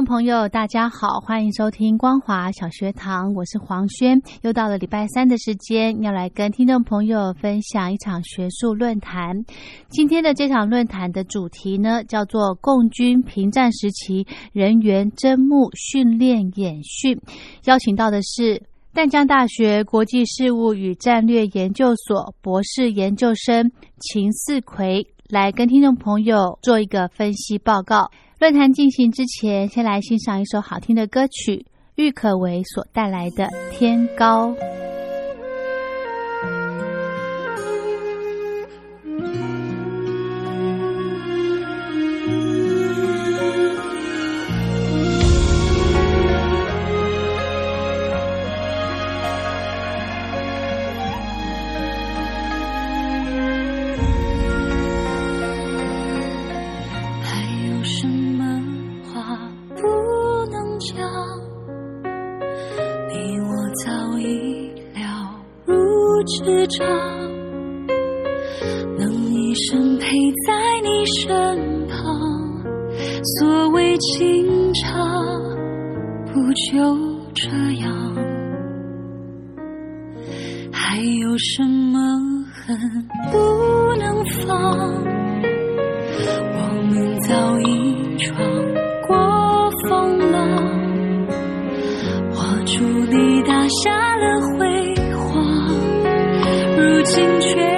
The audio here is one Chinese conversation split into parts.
众朋友，大家好，欢迎收听光华小学堂，我是黄轩。又到了礼拜三的时间，要来跟听众朋友分享一场学术论坛。今天的这场论坛的主题呢，叫做“共军平战时期人员征募训练演训”，邀请到的是 淡江大学国际事务与战略研究所博士研究生秦四奎，来跟听众朋友做一个分析报告。论坛进行之前，先来欣赏一首好听的歌曲，郁可唯所带来的《天高》。处你打下了辉煌，如今却。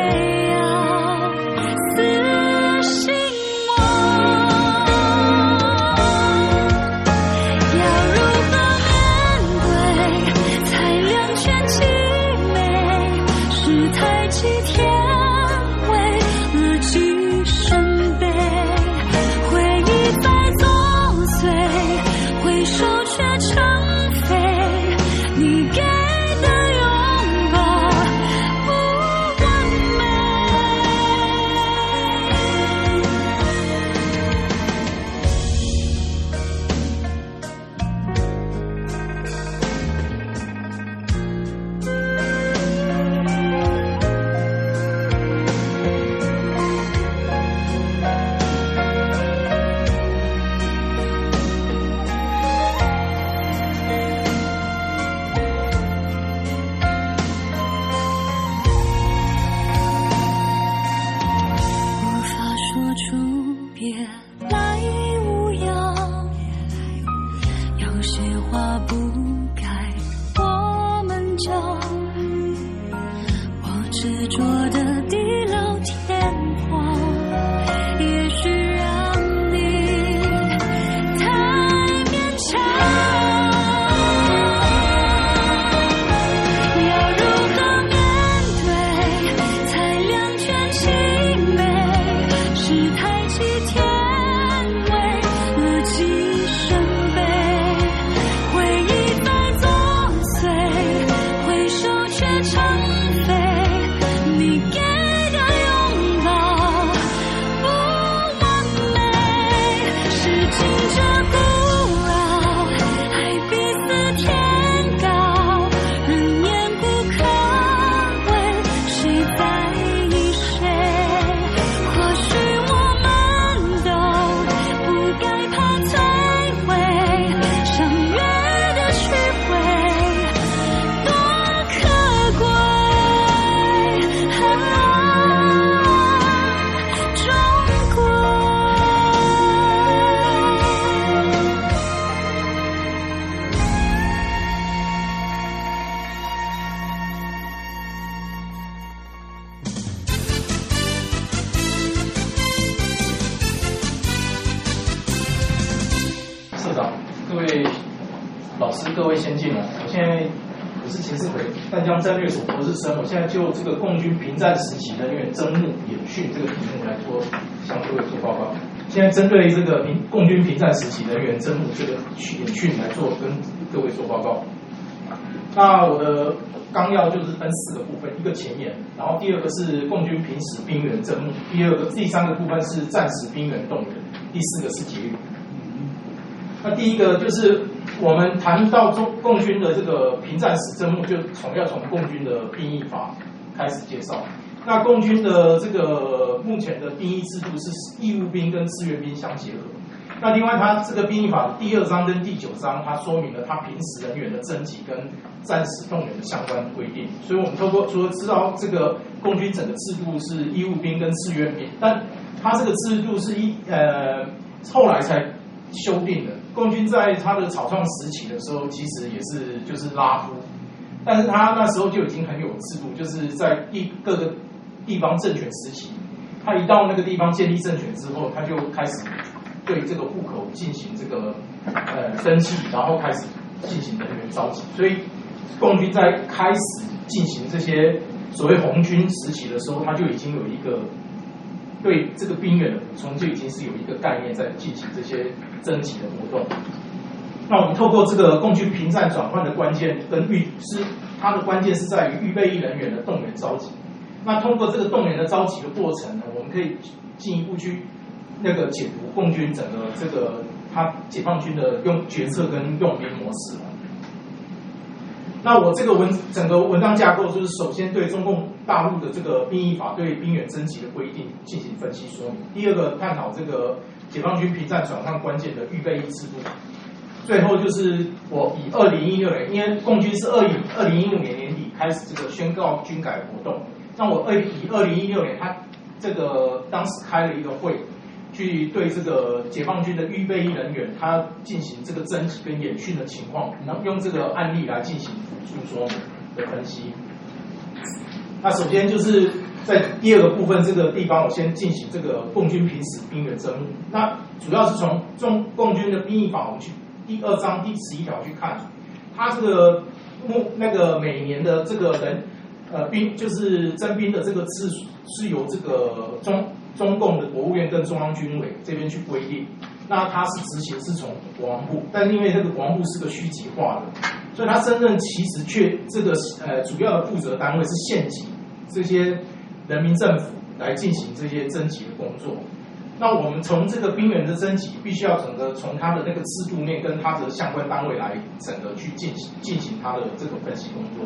现在就这个共军平战时期人员征募演训这个题目来做向各位做报告。现在针对这个平共军平战时期人员征募这个演训来做跟各位做报告。那我的纲要就是分四个部分，一个前沿，然后第二个是共军平时兵员征募，第二个、第三个部分是战时兵员动员，第四个是结语。那第一个就是我们谈到中共军的这个平战时征募，就从要从共军的兵役法开始介绍。那共军的这个目前的兵役制度是义务兵跟志愿兵相结合。那另外，它这个兵役法第二章跟第九章，它说明了它平时人员的征集跟战时动员的相关规定。所以我们透过除了知道这个共军整个制度是义务兵跟志愿兵，但它这个制度是一呃后来才修订的。共军在它的草创时期的时候，其实也是就是拉夫，但是他那时候就已经很有制度，就是在地各个地方政权时期，他一到那个地方建立政权之后，他就开始对这个户口进行这个呃登记，然后开始进行人员召集。所以共军在开始进行这些所谓红军时期的时候，他就已经有一个。对这个兵员的补充就已经是有一个概念在进行这些征集的活动。那我们透过这个共军平战转换的关键跟预是它的关键是在于预备役人员的动员召集。那通过这个动员的召集的过程呢，我们可以进一步去那个解读共军整个这个他解放军的用决策跟用兵模式。那我这个文整个文章架构就是首先对中共大陆的这个兵役法对兵员征集的规定进行分析说明。第二个探讨这个解放军平战转换关键的预备役制度。最后就是我以二零一六年，因为共军是二零二零一五年年底开始这个宣告军改活动，那我二以二零一六年他这个当时开了一个会。去对这个解放军的预备役人员，他进行这个征集跟演训的情况，能用这个案例来进行诉说的分析。那首先就是在第二个部分这个地方，我先进行这个共军平时兵员征募。那主要是从中共军的兵役法，我们去第二章第十一条去看，他这个目那个每年的这个人呃兵就是征兵的这个次数是由这个中。中共的国务院跟中央军委这边去规定，那它是执行是从国防部，但因为这个国防部是个虚级化的，所以它真正其实却这个呃主要的负责单位是县级这些人民政府来进行这些征集的工作。那我们从这个兵员的征集，必须要整个从它的那个制度面跟它的相关单位来整个去进行进行它的这个分析工作。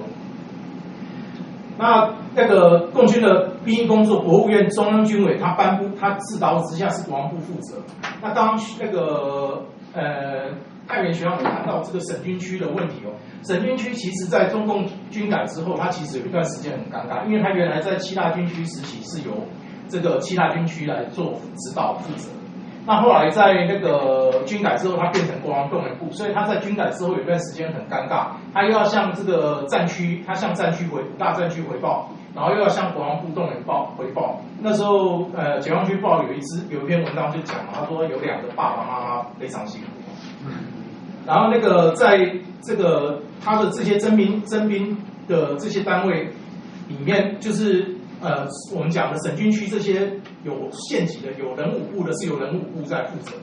那那个共军的兵工作，国务院、中央军委他颁布，他自导之下是国防部负责。那当那个呃太原学长有谈到这个省军区的问题哦，省军区其实在中共军改之后，它其实有一段时间很尴尬，因为它原来在七大军区时期是由这个七大军区来做指导负责。那后来在那个军改之后，它变成国防动员部，所以他在军改之后有一段时间很尴尬，他又要向这个战区，他向战区回大战区回报，然后又要向国防部动员报回报。那时候，呃，解放军报有一支有一篇文章就讲了，他说有两个爸爸妈妈非常辛苦。然后那个在这个他的这些征兵征兵的这些单位里面，就是。呃，我们讲的省军区这些有县级的、有人武部的，是由人武部在负责。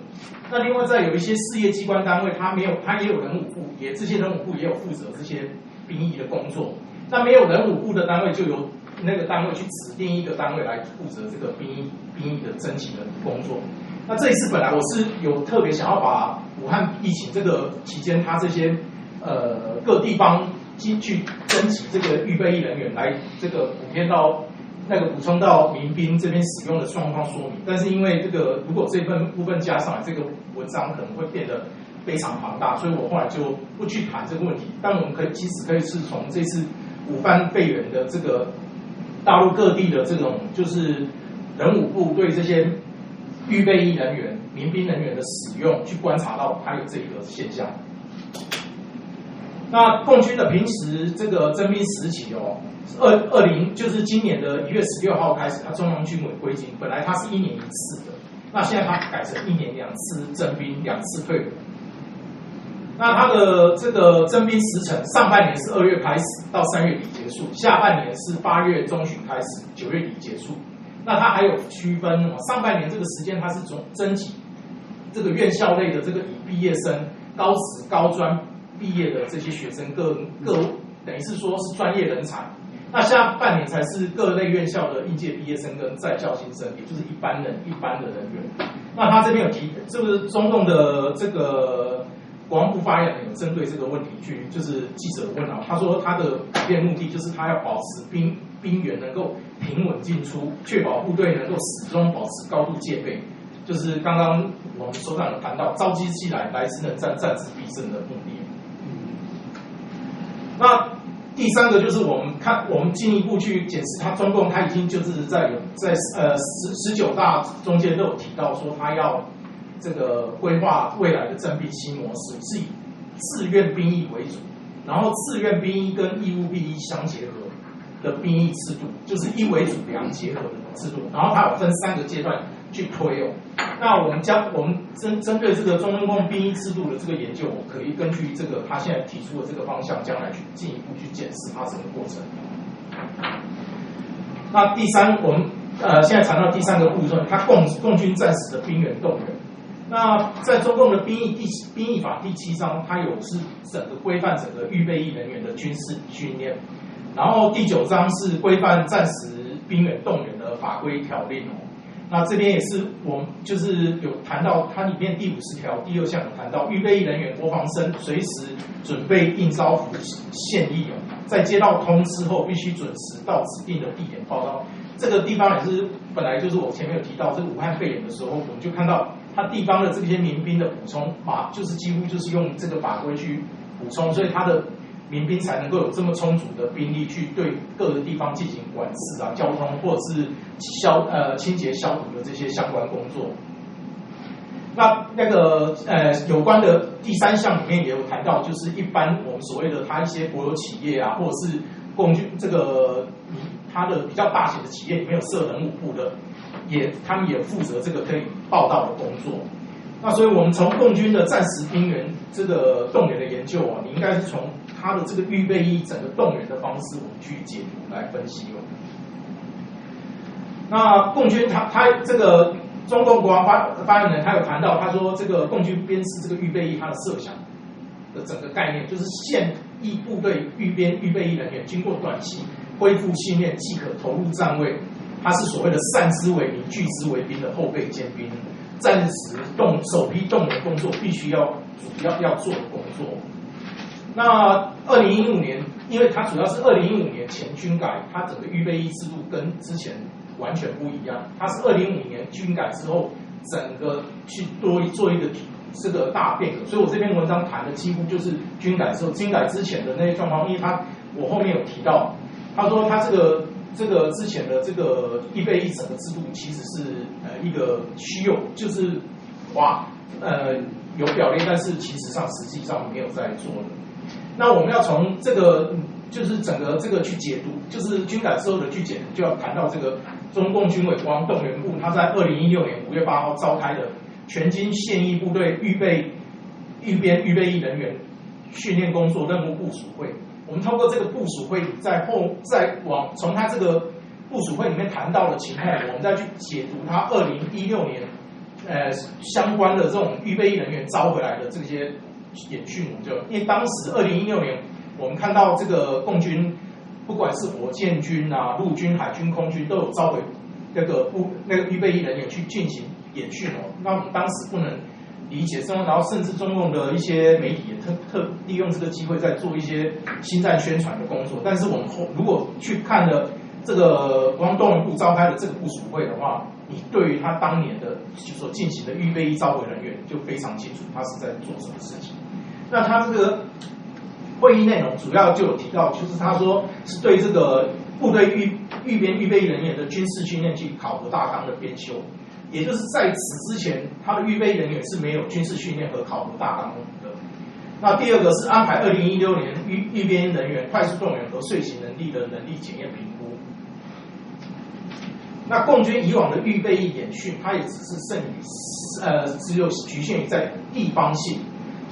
那另外在有一些事业机关单位，它没有，它也有人武部，也这些人武部也有负责这些兵役的工作。那没有人武部的单位，就由那个单位去指定一个单位来负责这个兵役兵役的征集的工作。那这一次本来我是有特别想要把武汉疫情这个期间，他这些呃各地方进去征集这个预备役人员来这个补贴到。那个补充到民兵这边使用的状况说明，但是因为这个如果这份部分加上来，这个文章可能会变得非常庞大，所以我后来就不去谈这个问题。但我们可以其实可以是从这次武汉肺炎的这个大陆各地的这种就是人武部对这些预备役人员、民兵人员的使用，去观察到它有这个现象。那共军的平时这个征兵时期哦。二二零就是今年的一月十六号开始，他中央军委规定，本来它是一年一次的，那现在它改成一年两次征兵，两次退伍。那它的这个征兵时程，上半年是二月开始到三月底结束，下半年是八月中旬开始，九月底结束。那它还有区分，上半年这个时间它是从征集这个院校类的这个以毕业生、高职、高专毕业的这些学生，各各等于是说是专业人才。那下半年才是各类院校的应届毕业生跟在校新生，也就是一般人一般的人员。那他这边有提，是不是中共的这个国防部发言人有针对这个问题去，就是记者问啊？他说他的改变目的就是他要保持兵兵员能够平稳进出，确保部队能够始终保持高度戒备，就是刚刚我们首长有谈到，召集起来来之能战，战之必胜的目的。那。第三个就是我们看，我们进一步去解释，他中共他已经就是在有在呃十十九大中间都有提到说，他要这个规划未来的征兵新模式，是以自愿兵役为主，然后自愿兵役跟义务兵役相结合的兵役制度，就是一为主两结合的制度，然后它有分三个阶段。去推哦，那我们将我们针针对这个中共兵役制度的这个研究，我可以根据这个他现在提出的这个方向，将来去进一步去检视它整个过程。那第三，我们呃现在谈到第三个部分，它共共军战时的兵员动员。那在中共的兵役第兵役法第七章，它有是整个规范整个预备役人员的军事训练，然后第九章是规范战时兵员动员的法规条令哦。那这边也是我们就是有谈到它里面第五十条第二项有谈到预备役人员国防生随时准备应招服现役哦，在接到通知后必须准时到指定的地点报到。这个地方也是本来就是我前面有提到这个武汉肺炎的时候，我们就看到它地方的这些民兵的补充法，就是几乎就是用这个法规去补充，所以它的。民兵才能够有这么充足的兵力去对各个地方进行管制啊、交通或者是消呃清洁消毒的这些相关工作。那那个呃有关的第三项里面也有谈到，就是一般我们所谓的他一些国有企业啊，或者是共军这个他的比较大型的企业里面有设人武部的，也他们也负责这个可以报道的工作。那所以我们从共军的战时兵员这个动员的研究啊，你应该是从。他的这个预备役整个动员的方式，我们去解读来分析哦。那共军他他这个中共国防发发言人，他有谈到，他说这个共军编制这个预备役，他的设想的整个概念，就是现役部队预编预备役人员经过短期恢复训练即可投入战位，他是所谓的散之为民，聚之为兵的后备尖兵，暂时动首批动员工作必须要主要要做的工作。那二零一五年，因为它主要是二零一五年前军改，它整个预备役制度跟之前完全不一样。它是二零一五年军改之后，整个去多做一个这个大变革。所以我这篇文章谈的几乎就是军改之后，军改之前的那些状况。因为它我后面有提到，他说他这个这个之前的这个预备役整个制度其实是呃一个虚有，就是哇呃有表列，但是其实上实际上没有在做的。那我们要从这个，就是整个这个去解读，就是军改之后的去解，就要谈到这个中共军委国防动员部，他在二零一六年五月八号召开的全军现役部队预备预编预备役人员训练工作任务部署会。我们通过这个部署会，在后再往从他这个部署会里面谈到的情况，我们再去解读他二零一六年呃相关的这种预备役人员招回来的这些。演训，我们就因为当时二零一六年，我们看到这个共军，不管是火箭军啊、陆军、海军、空军，都有召回那个部那个预备役人员去进行演训哦。那我们当时不能理解，然后甚至中共的一些媒体也特特利用这个机会在做一些新战宣传的工作。但是我们后如果去看了这个国防动部召开的这个部署会的话，你对于他当年的就所进行的预备役召回人员就非常清楚，他是在做什么事情。那他这个会议内容主要就有提到，就是他说是对这个部队预预编预备人员的军事训练及考核大纲的编修，也就是在此之前，他的预备人员是没有军事训练和考核大纲的。那第二个是安排二零一六年预预编人员快速动员和遂行能力的能力检验评估。那共军以往的预备役演训，它也只是剩余呃只有局限于在地方性。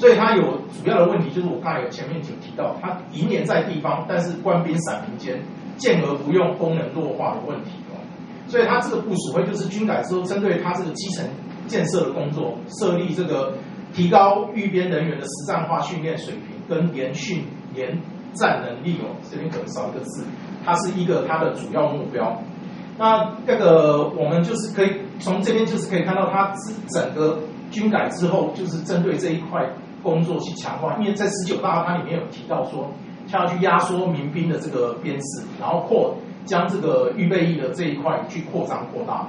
所以它有主要的问题就是我刚才有前面就提到，它营连在地方，但是官兵散民间，建而不用，功能弱化的问题哦。所以它这个部署会就是军改之后，针对它这个基层建设的工作，设立这个提高预编人员的实战化训练水平跟联训联战能力哦，这边可能少一个字，它是一个它的主要目标。那这个我们就是可以从这边就是可以看到，它是整个军改之后，就是针对这一块工作去强化。因为在十九大它里面有提到说，要去压缩民兵的这个编制，然后扩将这个预备役的这一块去扩张扩大。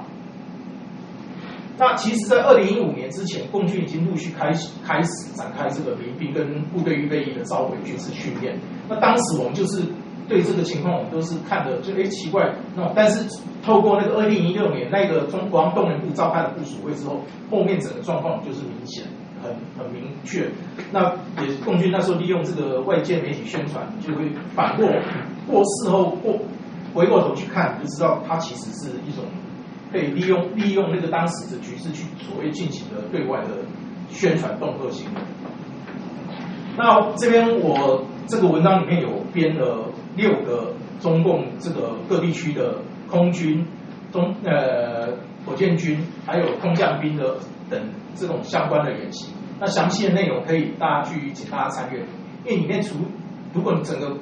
那其实，在二零一五年之前，共军已经陆续开始开始展开这个民兵跟部队预备役的召回军事训练。那当时我们就是对这个情况，我们都是看的就哎奇怪，那但是透过那个二零一六年那个中国动员部召开的部署会之后，后面整个状况就是明显很很明确。那也共军那时候利用这个外界媒体宣传，就会反过过事后过回过头去看，就知道它其实是一种。可以利用利用那个当时的局势去所谓进行的对外的宣传恫吓行为。那这边我这个文章里面有编了六个中共这个各地区的空军、中呃火箭军还有空降兵的等这种相关的演习。那详细的内容可以大家去请大家参阅，因为里面除如果你整个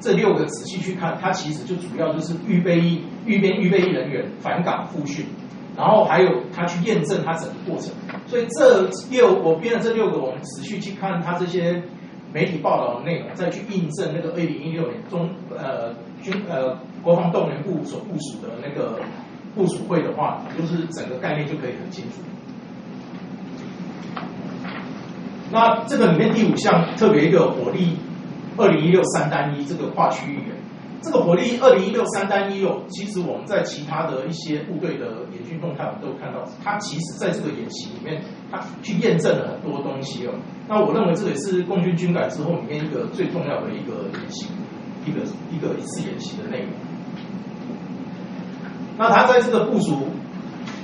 这六个仔细去看，它其实就主要就是预备役、预编预备役人员返岗复训，然后还有他去验证他整个过程。所以这六我编的这六个，我们持续去看他这些媒体报道的内容，再去印证那个二零一六年中呃军呃国防动员部所部署的那个部署会的话，就是整个概念就可以很清楚。那这个里面第五项特别一个火力。二零一六三单一这个跨区域员，这个火力二零一六三单一哦，其实我们在其他的一些部队的演训动态，我们都看到，它其实在这个演习里面，它去验证了很多东西哦。那我认为这也是共军军改之后里面一个最重要的一个演习，一个一个一次演习的内容。那他在这个部署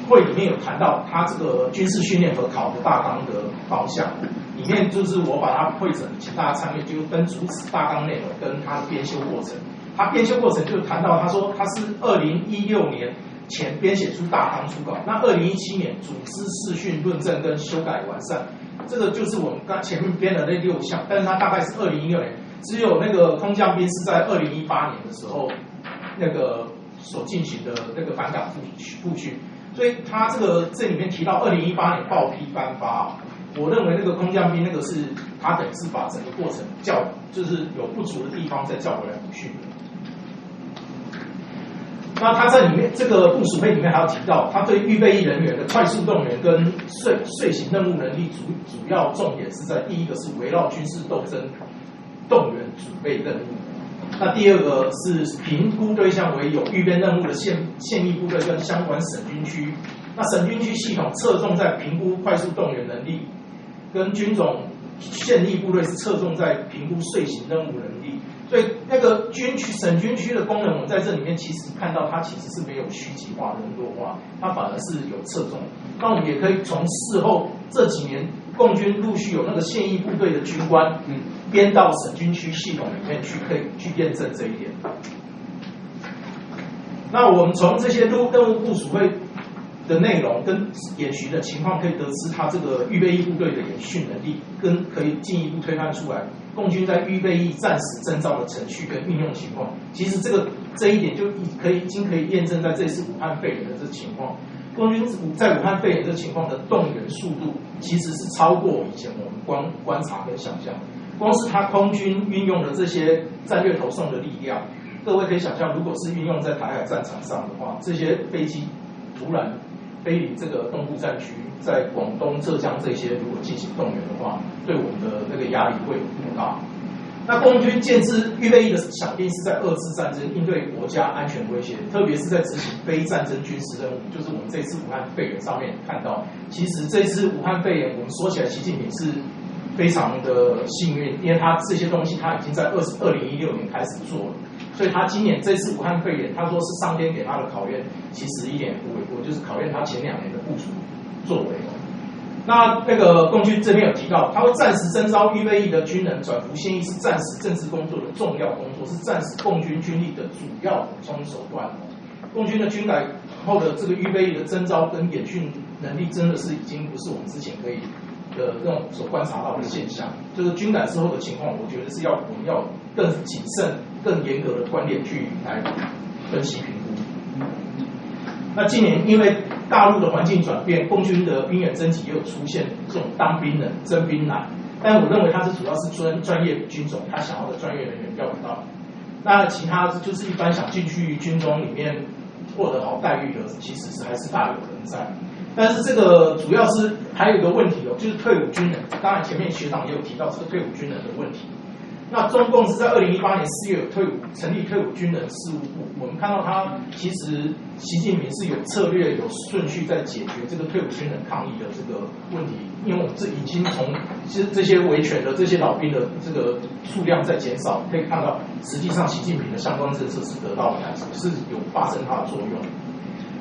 会里面有谈到他这个军事训练和考核大纲的方向。里面就是我把它汇整，请大家参阅，就分主旨、大纲内容跟他的编修过程。他编修过程就谈到，他说他是二零一六年前编写出大纲初稿，那二零一七年组织试训、论证跟修改完善，这个就是我们刚前面编的那六项。但是他大概是二零一六年，只有那个空降兵是在二零一八年的时候那个所进行的那个反港复复训，所以他这个这里面提到二零一八年报批颁发。我认为那个空降兵那个是，他等于是把整个过程叫，就是有不足的地方再叫回来补训。那他在里面这个部署会里面还要提到，他对预备役人员的快速动员跟遂遂行任务能力主主要重点是在第一个是围绕军事斗争动员准备任务，那第二个是评估对象为有预备任务的现现役部队跟相关省军区，那省军区系统侧重在评估快速动员能力。跟军种现役部队是侧重在评估遂行任务能力，所以那个军区省军区的功能，我们在这里面其实看到它其实是没有虚极化、人弱化，它反而是有侧重。那我们也可以从事后这几年共军陆续有那个现役部队的军官，嗯，编到省军区系统里面去，可以去验证这一点。那我们从这些任务部署会。的内容跟演习的情况可以得知，他这个预备役部队的演训能力，跟可以进一步推断出来，共军在预备役战时征召的程序跟运用情况。其实这个这一点就可以已经可以验证在这次武汉肺炎的这情况，空军在武汉肺炎这情况的动员速度，其实是超过以前我们观观察跟想象。光是他空军运用的这些战略投送的力量，各位可以想象，如果是运用在台海战场上的话，这些飞机突然。飞离这个东部战区，在广东、浙江这些如果进行动员的话，对我们的那个压力会有多大？那共军建制预备役的想必是在二次战争应对国家安全威胁，特别是在执行非战争军事任务，就是我们这次武汉肺炎上面看到，其实这次武汉肺炎，我们说起来，习近平是非常的幸运，因为他这些东西他已经在二二零一六年开始做了。所以他今年这次武汉肺炎，他说是上天给他的考验，其实一点不为过，就是考验他前两年的部署作为。那那个共军这边有提到，他会暂时征召预备役的军人转服现役，是战时政治工作的重要工作，是战时共军军力的主要补充手段。共军的军改后的这个预备役的征召跟演训能力，真的是已经不是我们之前可以的这种所观察到的现象。就是军改之后的情况，我觉得是要我们要更谨慎、更严格的观点去来分析。那今年因为大陆的环境转变，共军的兵员征集也有出现这种当兵的征兵难，但我认为他是主要是专专业军种，他想要的专业人员要不到。那其他就是一般想进去军中里面获得好待遇的，其实是还是大有人在。但是这个主要是还有一个问题哦，就是退伍军人。当然前面学长也有提到这个退伍军人的问题。那中共是在二零一八年四月退伍成立退伍军人事务部，我们看到他其实习近平是有策略、有顺序在解决这个退伍军人抗议的这个问题，因为这已经从其实这些维权的这些老兵的这个数量在减少，可以看到实际上习近平的相关政策是得到了是有发生它的作用。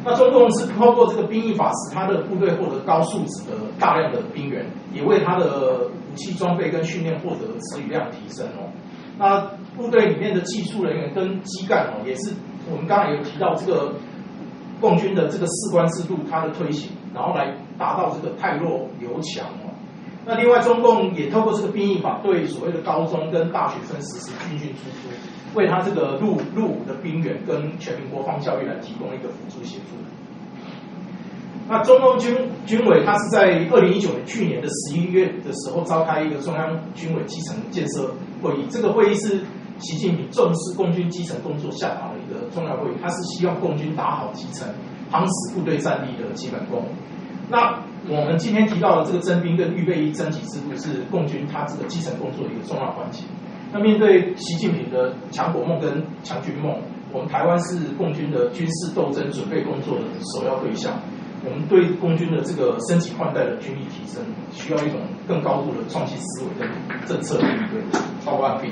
那中共是通过这个兵役法，使他的部队获得高素质的大量的兵员，也为他的武器装备跟训练获得词语量提升哦。那部队里面的技术人员跟机干哦，也是我们刚才有提到这个共军的这个士官制度，它的推行，然后来达到这个太弱留强哦。那另外，中共也透过这个兵役法，对所谓的高中跟大学生实施军训输出。为他这个入入伍的兵员跟全民国防教育来提供一个辅助协助。那中共军军委，他是在二零一九年去年的十一月的时候召开一个中央军委基层建设会议，这个会议是习近平重视共军基层工作下达的一个重要会议，他是希望共军打好基层，夯实部队战力的基本功。那我们今天提到的这个征兵跟预备役征集制度，是共军他这个基层工作的一个重要环节。那面对习近平的强国梦跟强军梦，我们台湾是共军的军事斗争准备工作的首要对象。我们对共军的这个升级换代的军力提升，需要一种更高度的创新思维跟政策的应对。超过完毕。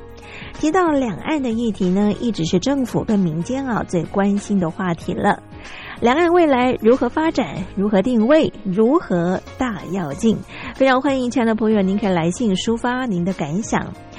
提到两岸的议题呢，一直是政府跟民间啊最关心的话题了。两岸未来如何发展？如何定位？如何大要进？非常欢迎亲爱的朋友，您可以来信抒发您的感想。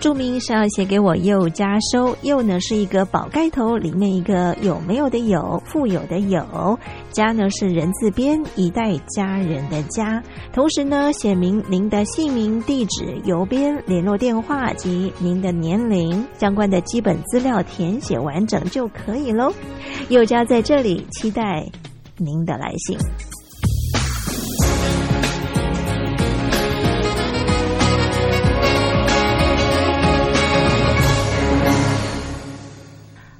注明是要写给我又加收，又呢是一个宝盖头，里面一个有没有的有，富有的有，家呢是人字边，一代家人的家。同时呢，写明您的姓名、地址、邮编、联络电话及您的年龄，相关的基本资料填写完整就可以喽。又家在这里期待您的来信。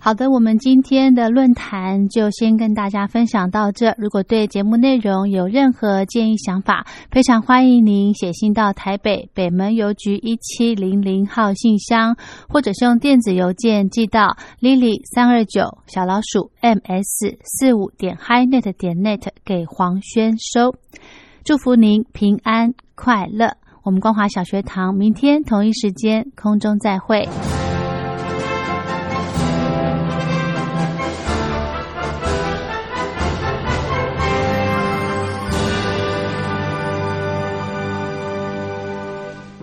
好的，我们今天的论坛就先跟大家分享到这。如果对节目内容有任何建议想法，非常欢迎您写信到台北北门邮局一七零零号信箱，或者是用电子邮件寄到 lily 三二九小老鼠 ms 四五点 highnet 点 net 给黄轩收。祝福您平安快乐。我们光华小学堂明天同一时间空中再会。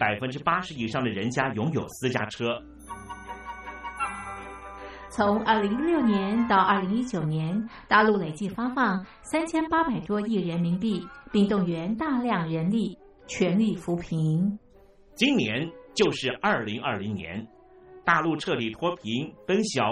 百分之八十以上的人家拥有私家车。从二零一六年到二零一九年，大陆累计发放三千八百多亿人民币，并动员大量人力，全力扶贫。今年就是二零二零年，大陆彻底脱贫，奔小。